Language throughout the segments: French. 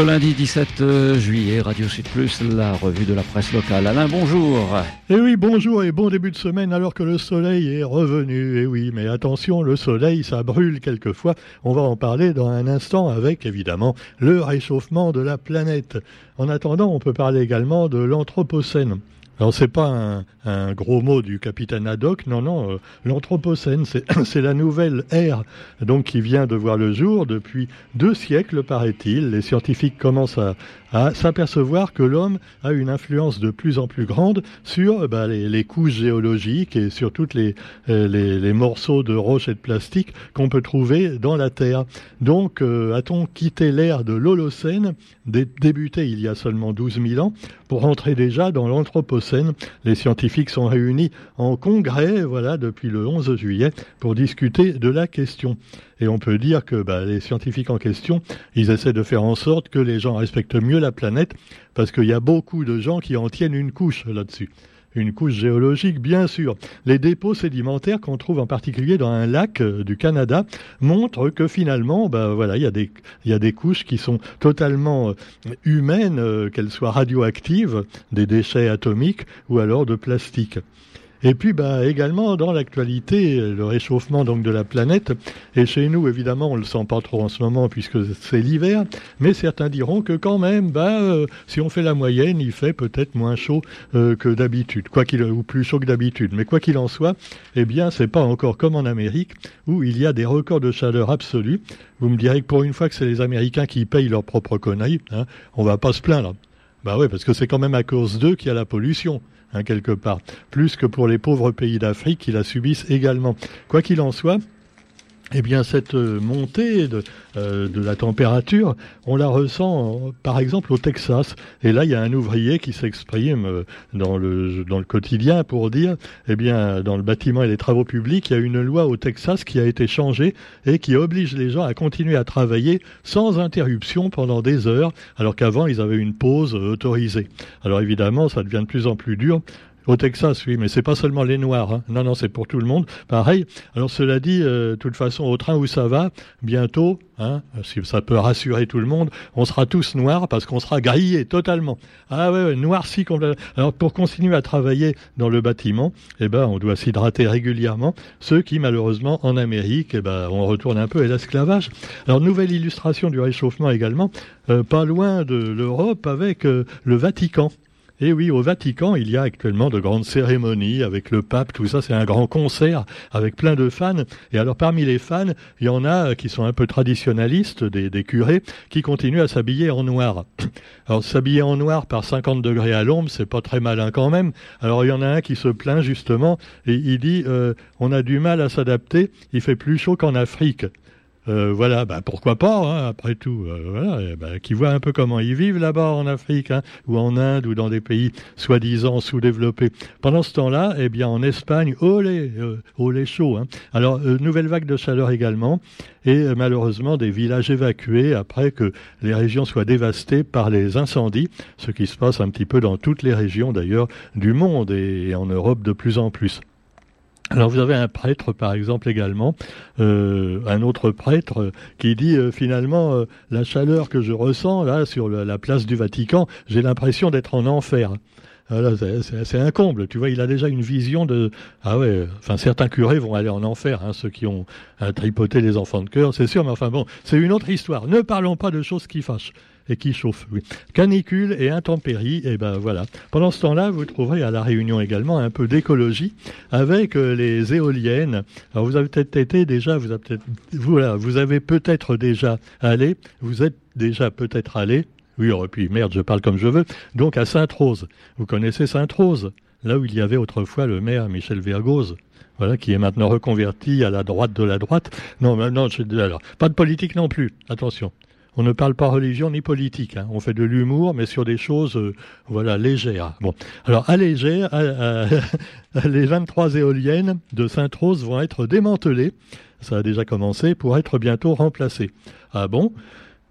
Ce lundi 17 euh, juillet, Radio Sud Plus, la revue de la presse locale. Alain, bonjour. Eh oui, bonjour et bon début de semaine alors que le soleil est revenu. Eh oui, mais attention, le soleil, ça brûle quelquefois. On va en parler dans un instant avec, évidemment, le réchauffement de la planète. En attendant, on peut parler également de l'Anthropocène. Alors c'est pas un, gros mot du capitaine Haddock, non, non, euh, l'Anthropocène, c'est la nouvelle ère donc qui vient de voir le jour depuis deux siècles, paraît-il. Les scientifiques commencent à, s'apercevoir que l'homme a une influence de plus en plus grande sur bah, les, couches géologiques et sur les, euh, les, morceaux de roches et de plastique qu'on peut trouver dans la Terre. Donc, euh, a-t-on quitté l'ère de l'Holocène, débuté il y a seulement 12 000 ans, pour entrer déjà dans l'Anthropocène Les scientifiques sont réunis en congrès, voilà, depuis le 11 juillet, pour discuter de la question. Et on peut dire que bah, les scientifiques en question, ils essaient de faire en sorte que les gens respectent mieux la planète, parce qu'il y a beaucoup de gens qui en tiennent une couche là-dessus une couche géologique, bien sûr. Les dépôts sédimentaires qu'on trouve en particulier dans un lac euh, du Canada montrent que finalement, bah, voilà, il y, a des, y a des couches qui sont totalement euh, humaines, euh, qu'elles soient radioactives, des déchets atomiques ou alors de plastique. Et puis bah, également dans l'actualité, le réchauffement donc de la planète. Et chez nous, évidemment, on le sent pas trop en ce moment puisque c'est l'hiver. Mais certains diront que quand même, bah, euh, si on fait la moyenne, il fait peut-être moins chaud euh, que d'habitude, quoi qu'il ou plus chaud que d'habitude. Mais quoi qu'il en soit, eh bien, c'est pas encore comme en Amérique où il y a des records de chaleur absolus. Vous me direz que pour une fois que c'est les Américains qui payent leur propre conneries, hein, on va pas se plaindre. Bah oui, parce que c'est quand même à cause d'eux qu'il y a la pollution. Hein, quelque part, plus que pour les pauvres pays d'Afrique qui la subissent également. Quoi qu'il en soit, eh bien, cette montée de, euh, de, la température, on la ressent, par exemple, au Texas. Et là, il y a un ouvrier qui s'exprime euh, dans le, dans le quotidien pour dire, eh bien, dans le bâtiment et les travaux publics, il y a une loi au Texas qui a été changée et qui oblige les gens à continuer à travailler sans interruption pendant des heures, alors qu'avant, ils avaient une pause autorisée. Alors évidemment, ça devient de plus en plus dur au Texas, oui, mais c'est pas seulement les Noirs. Hein. Non, non, c'est pour tout le monde. Pareil. Alors cela dit, euh, de toute façon, au train où ça va, bientôt, hein, si ça peut rassurer tout le monde, on sera tous noirs parce qu'on sera grillés totalement. Ah ouais, ouais noircis complètement. Alors pour continuer à travailler dans le bâtiment, eh ben, on doit s'hydrater régulièrement. Ceux qui, malheureusement, en Amérique, eh ben, on retourne un peu à l'esclavage. Alors nouvelle illustration du réchauffement également, euh, pas loin de l'Europe avec euh, le Vatican. Et oui, au Vatican, il y a actuellement de grandes cérémonies avec le pape, tout ça, c'est un grand concert avec plein de fans. Et alors parmi les fans, il y en a qui sont un peu traditionnalistes, des, des curés, qui continuent à s'habiller en noir. Alors s'habiller en noir par 50 degrés à l'ombre, c'est pas très malin quand même. Alors il y en a un qui se plaint justement et il dit euh, on a du mal à s'adapter, il fait plus chaud qu'en Afrique. Euh, voilà, bah, pourquoi pas, hein, après tout. Euh, bah, qui voient un peu comment ils vivent là-bas en Afrique, hein, ou en Inde, ou dans des pays soi-disant sous-développés. Pendant ce temps-là, eh bien, en Espagne, olé, euh, olé chaud. Hein. Alors, nouvelle vague de chaleur également, et malheureusement des villages évacués après que les régions soient dévastées par les incendies, ce qui se passe un petit peu dans toutes les régions d'ailleurs du monde et en Europe de plus en plus. Alors vous avez un prêtre, par exemple, également, euh, un autre prêtre euh, qui dit euh, finalement la chaleur que je ressens là sur la place du Vatican, j'ai l'impression d'être en enfer. c'est un comble, tu vois, il a déjà une vision de ah ouais, enfin certains curés vont aller en enfer, hein, ceux qui ont tripoté les enfants de cœur, c'est sûr, mais enfin bon, c'est une autre histoire. Ne parlons pas de choses qui fâchent et qui chauffe. Canicule et intempéries, et eh ben voilà. Pendant ce temps-là, vous trouverez à la Réunion également un peu d'écologie avec euh, les éoliennes. Alors vous avez peut-être été déjà, vous avez peut-être, voilà, vous avez peut-être déjà allé, vous êtes déjà peut-être allé. Oui, oh, puis merde, je parle comme je veux. Donc à Sainte-Rose. Vous connaissez Sainte-Rose Là où il y avait autrefois le maire Michel Vergoz voilà, qui est maintenant reconverti à la droite de la droite. Non, non, pas de politique non plus, attention on ne parle pas religion ni politique. Hein. On fait de l'humour, mais sur des choses, euh, voilà, légères. Bon, alors à légère, les 23 éoliennes de Sainte-Rose vont être démantelées. Ça a déjà commencé pour être bientôt remplacées. Ah bon?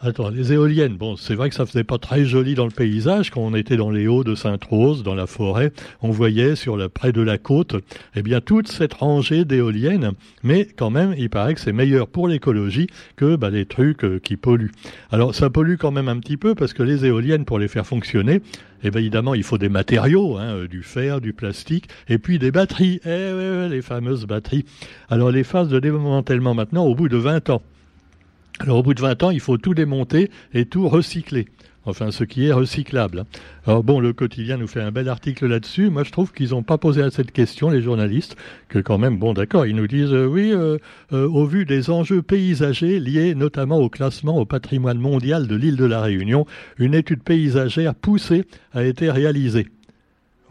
Attends, les éoliennes, bon, c'est vrai que ça faisait pas très joli dans le paysage quand on était dans les hauts de Sainte-Rose, dans la forêt, on voyait sur le près de la côte, eh bien toute cette rangée d'éoliennes, mais quand même, il paraît que c'est meilleur pour l'écologie que bah, les trucs euh, qui polluent. Alors ça pollue quand même un petit peu parce que les éoliennes, pour les faire fonctionner, eh évidemment, il faut des matériaux, hein, euh, du fer, du plastique, et puis des batteries. Eh les fameuses batteries. Alors les phases de démantèlement maintenant, au bout de 20 ans. Alors au bout de 20 ans, il faut tout démonter et tout recycler. Enfin, ce qui est recyclable. Hein. Alors bon, le quotidien nous fait un bel article là-dessus. Moi, je trouve qu'ils n'ont pas posé à cette question, les journalistes, que quand même, bon, d'accord, ils nous disent, euh, oui, euh, euh, au vu des enjeux paysagers liés notamment au classement au patrimoine mondial de l'île de la Réunion, une étude paysagère poussée a été réalisée.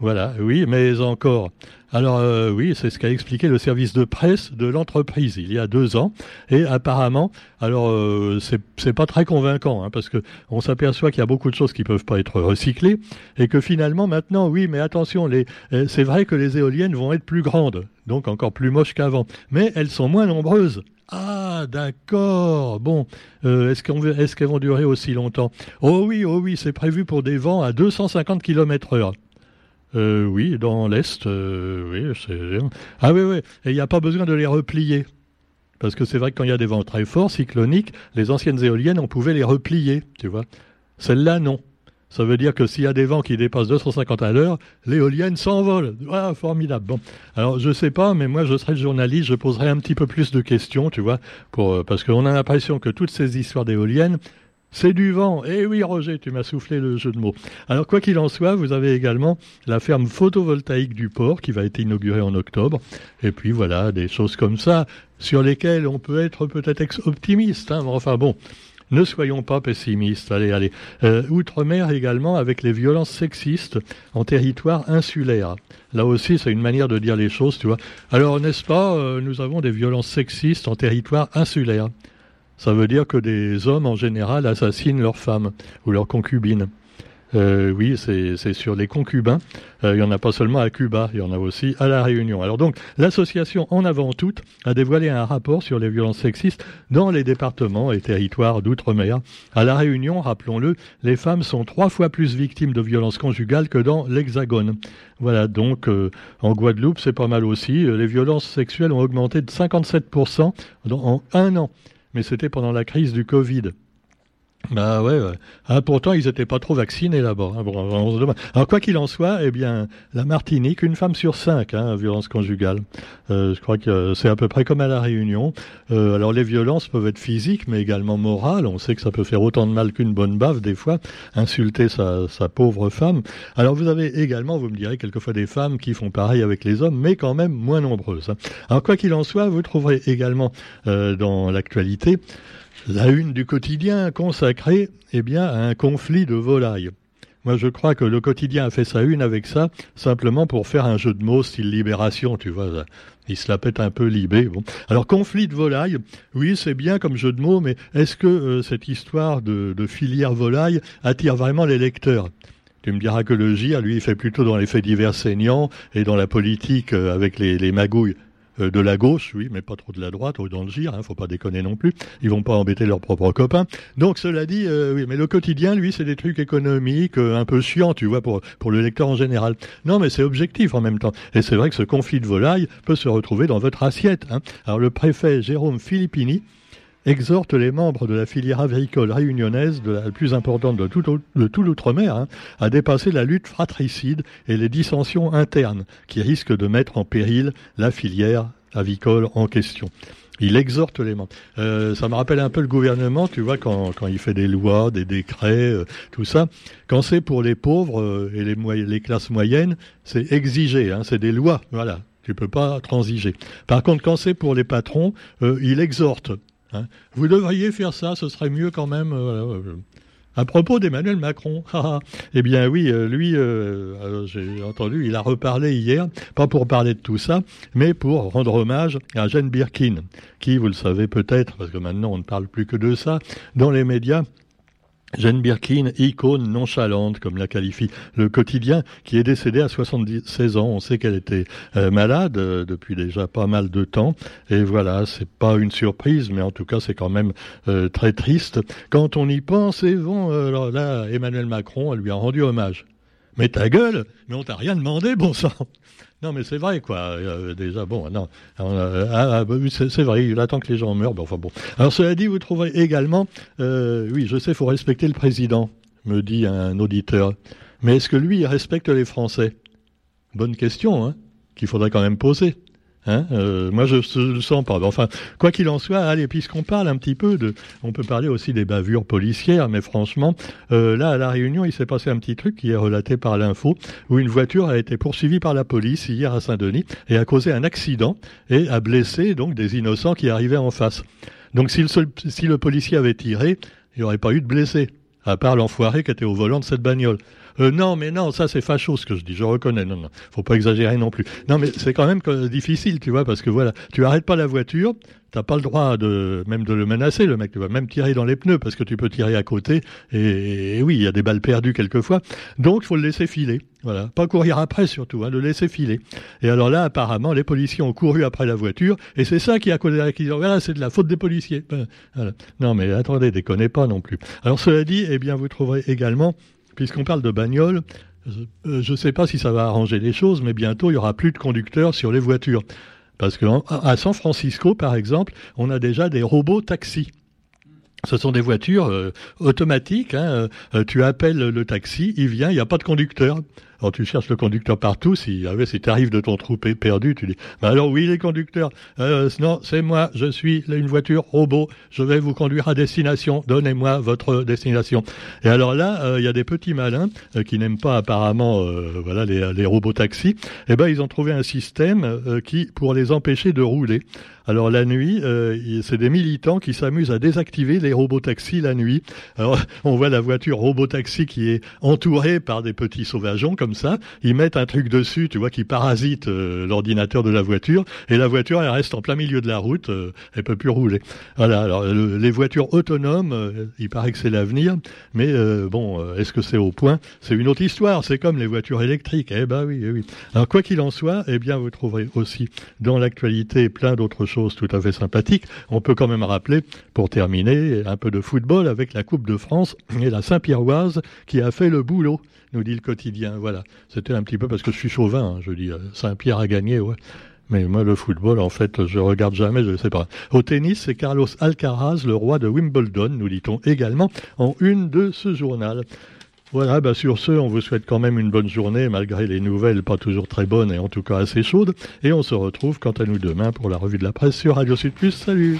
Voilà, oui, mais encore. Alors euh, oui, c'est ce qu'a expliqué le service de presse de l'entreprise il y a deux ans. Et apparemment, alors euh, c'est pas très convaincant, hein, parce que on s'aperçoit qu'il y a beaucoup de choses qui peuvent pas être recyclées, et que finalement maintenant, oui, mais attention, les, euh, c'est vrai que les éoliennes vont être plus grandes, donc encore plus moches qu'avant, mais elles sont moins nombreuses. Ah, d'accord. Bon, euh, est-ce qu'elles est qu'elles vont durer aussi longtemps? Oh oui, oh oui, c'est prévu pour des vents à 250 km heure. Euh, oui, dans l'Est, euh, oui, c'est... Ah oui, oui, et il n'y a pas besoin de les replier. Parce que c'est vrai que quand il y a des vents très forts, cycloniques, les anciennes éoliennes, on pouvait les replier, tu vois. Celle-là, non. Ça veut dire que s'il y a des vents qui dépassent 250 à l'heure, l'éolienne s'envole. Ah, formidable. Bon, alors je sais pas, mais moi je serais journaliste, je poserais un petit peu plus de questions, tu vois, pour, euh, parce qu'on a l'impression que toutes ces histoires d'éoliennes, c'est du vent. Eh oui, Roger, tu m'as soufflé le jeu de mots. Alors, quoi qu'il en soit, vous avez également la ferme photovoltaïque du port qui va être inaugurée en octobre. Et puis voilà, des choses comme ça sur lesquelles on peut être peut-être optimiste. Hein. Enfin bon, ne soyons pas pessimistes. Allez, allez. Euh, Outre-mer également avec les violences sexistes en territoire insulaire. Là aussi, c'est une manière de dire les choses, tu vois. Alors, n'est-ce pas, euh, nous avons des violences sexistes en territoire insulaire. Ça veut dire que des hommes, en général, assassinent leurs femmes ou leurs concubines. Euh, oui, c'est sur les concubins. Euh, il n'y en a pas seulement à Cuba, il y en a aussi à La Réunion. Alors donc, l'association En avant toute a dévoilé un rapport sur les violences sexistes dans les départements et territoires d'outre-mer. À La Réunion, rappelons-le, les femmes sont trois fois plus victimes de violences conjugales que dans l'Hexagone. Voilà, donc euh, en Guadeloupe, c'est pas mal aussi. Les violences sexuelles ont augmenté de 57% en un an mais c'était pendant la crise du Covid. Bah ouais, Ah, pourtant ils n'étaient pas trop vaccinés là-bas. Hein. Alors quoi qu'il en soit, eh bien la Martinique, une femme sur cinq, hein, violence conjugale. Euh, je crois que c'est à peu près comme à la Réunion. Euh, alors les violences peuvent être physiques, mais également morales. On sait que ça peut faire autant de mal qu'une bonne baffe des fois, insulter sa, sa pauvre femme. Alors vous avez également, vous me direz quelquefois des femmes qui font pareil avec les hommes, mais quand même moins nombreuses. Hein. Alors quoi qu'il en soit, vous trouverez également euh, dans l'actualité la une du quotidien consacrée eh bien, à un conflit de volailles. Moi, je crois que le quotidien a fait sa une avec ça, simplement pour faire un jeu de mots style libération, tu vois. Il se la pète un peu libé. Alors, conflit de volailles, oui, c'est bien comme jeu de mots, mais est-ce que euh, cette histoire de, filière volaille attire vraiment les lecteurs? Tu me diras que le GIR, lui, il fait plutôt dans les faits divers saignants et dans la politique euh, avec les magouilles. Euh, de la gauche, oui, mais pas trop de la droite, ou dans le hein, faut pas déconner non plus. Ils vont pas embêter leurs propres copains. Donc cela dit, euh, oui, mais le quotidien, lui, c'est des trucs économiques, euh, un peu chiants, tu vois, pour pour le lecteur en général. Non, mais c'est objectif en même temps. Et c'est vrai que ce conflit de volaille peut se retrouver dans votre assiette. Hein. Alors le préfet Jérôme Filippini exhorte les membres de la filière agricole réunionnaise, la plus importante de tout, l'outre-mer, hein, à dépasser la lutte fratricide et les dissensions internes qui risquent de mettre en péril la filière avicole en question. Il exhorte les membres. Euh, ça me rappelle un peu le gouvernement, tu vois, quand, quand il fait des lois, des décrets, euh, tout ça. Quand c'est pour les pauvres euh, et les, les classes moyennes, c'est exigé, hein, c'est des lois, voilà. Tu peux pas transiger. Par contre, quand c'est pour les patrons, il exhorte. Hein. Vous devriez faire ça, ce serait mieux quand même. Euh, euh, à propos d'Emmanuel Macron, eh bien oui, euh, lui, j'ai entendu, il a reparlé hier, pas pour parler de tout ça, mais pour rendre hommage à Jeanne Birkin, qui, vous le savez peut-être, parce que maintenant on ne parle plus que de ça, dans les médias, Jane Birkin, icône nonchalante, comme la qualifie le quotidien, qui est décédée à 76 ans. On sait qu'elle était euh, malade euh, depuis déjà pas mal de temps. Et voilà, c'est pas une surprise, mais en tout cas, c'est quand même euh, très triste. Quand on y pense, et bon, alors là, Emmanuel Macron, elle lui a rendu hommage. Mais ta gueule, mais on t'a rien demandé, bon sang. Non, mais c'est vrai, quoi. Euh, déjà, bon, non. Euh, ah, ah, bah c'est vrai, il attend que les gens meurent. enfin bon. Alors, cela dit, vous trouverez également, euh, oui, je sais, il faut respecter le président, me dit un auditeur. Mais est-ce que lui, il respecte les Français? Bonne question, hein, qu'il faudrait quand même poser. Hein euh, moi, je ne le sens pas. Enfin, quoi qu'il en soit, allez, puisqu'on parle un petit peu de, on peut parler aussi des bavures policières, mais franchement, euh, là, à la Réunion, il s'est passé un petit truc qui est relaté par l'info, où une voiture a été poursuivie par la police hier à Saint-Denis et a causé un accident et a blessé donc des innocents qui arrivaient en face. Donc, si le, si le policier avait tiré, il n'y aurait pas eu de blessés, à part l'enfoiré qui était au volant de cette bagnole. Euh, non, mais non, ça c'est facho ce que je dis, je reconnais. Non, non, faut pas exagérer non plus. Non, mais c'est quand même difficile, tu vois, parce que voilà, tu arrêtes pas la voiture, t'as pas le droit même de le menacer, le mec, tu vas même tirer dans les pneus parce que tu peux tirer à côté. Et, oui, il y a des balles perdues quelquefois. Donc, il faut le laisser filer. Voilà, pas courir après surtout, hein, le laisser filer. Et alors là, apparemment, les policiers ont couru après la voiture, et c'est ça qui a causé l'accident. Voilà, c'est de la faute des policiers. Ben. Non, mais attendez, déconnez pas non plus. Alors cela dit, eh bien, vous trouverez également puisqu'on parle de bagnole, je ne euh, sais pas si ça va arranger les choses, mais bientôt il y aura plus de conducteurs sur les voitures. Parce qu'à San Francisco, par exemple, on a déjà des robots taxis. Ce sont des voitures euh, automatiques. Hein, euh, tu appelles le taxi, il vient, il n'y a pas de conducteur. Alors tu cherches le conducteur partout, si, ah si tu de ton trou perdu, tu dis, bah alors oui les conducteurs, euh, non c'est moi, je suis une voiture robot, je vais vous conduire à destination, donnez-moi votre destination. Et alors là, euh, il y a des petits malins euh, qui n'aiment pas apparemment voilà les, les robots taxis, et eh ben ils ont trouvé un système qui pour les empêcher de rouler. Alors la nuit, c'est des militants qui s'amusent à désactiver les robots taxis la nuit. Alors on voit la voiture robot taxi qui est entourée par des petits sauvageons comme ça, ils mettent un truc dessus, tu vois, qui parasite euh, l'ordinateur de la voiture, et la voiture, elle reste en plein milieu de la route, euh, elle peut plus rouler. Voilà, alors les voitures autonomes, euh, il paraît que c'est l'avenir, mais bon, est-ce que c'est au point? C'est une autre histoire, c'est comme les voitures électriques, eh ben oui, eh oui. Alors quoi qu'il en soit, eh bien vous trouverez aussi dans l'actualité plein d'autres choses tout à fait sympathiques. On peut quand même rappeler, pour terminer, un peu de football avec la Coupe de France et la Saint-Pierroise qui a fait le boulot nous dit le quotidien. Voilà, c'était un petit peu parce que je suis chauvin, hein, je dis euh, Saint-Pierre a gagné, ouais. Mais moi, le football, en fait, je regarde jamais, je ne sais pas. Au tennis, c'est Carlos Alcaraz, le roi de Wimbledon, nous dit-on également, en une de ce journal. Voilà, bah sur ce, on vous souhaite quand même une bonne journée, malgré les nouvelles pas toujours très bonnes et en tout cas assez chaudes. Et on se retrouve quant à nous demain pour la revue de la presse sur Radio Sud Plus. Salut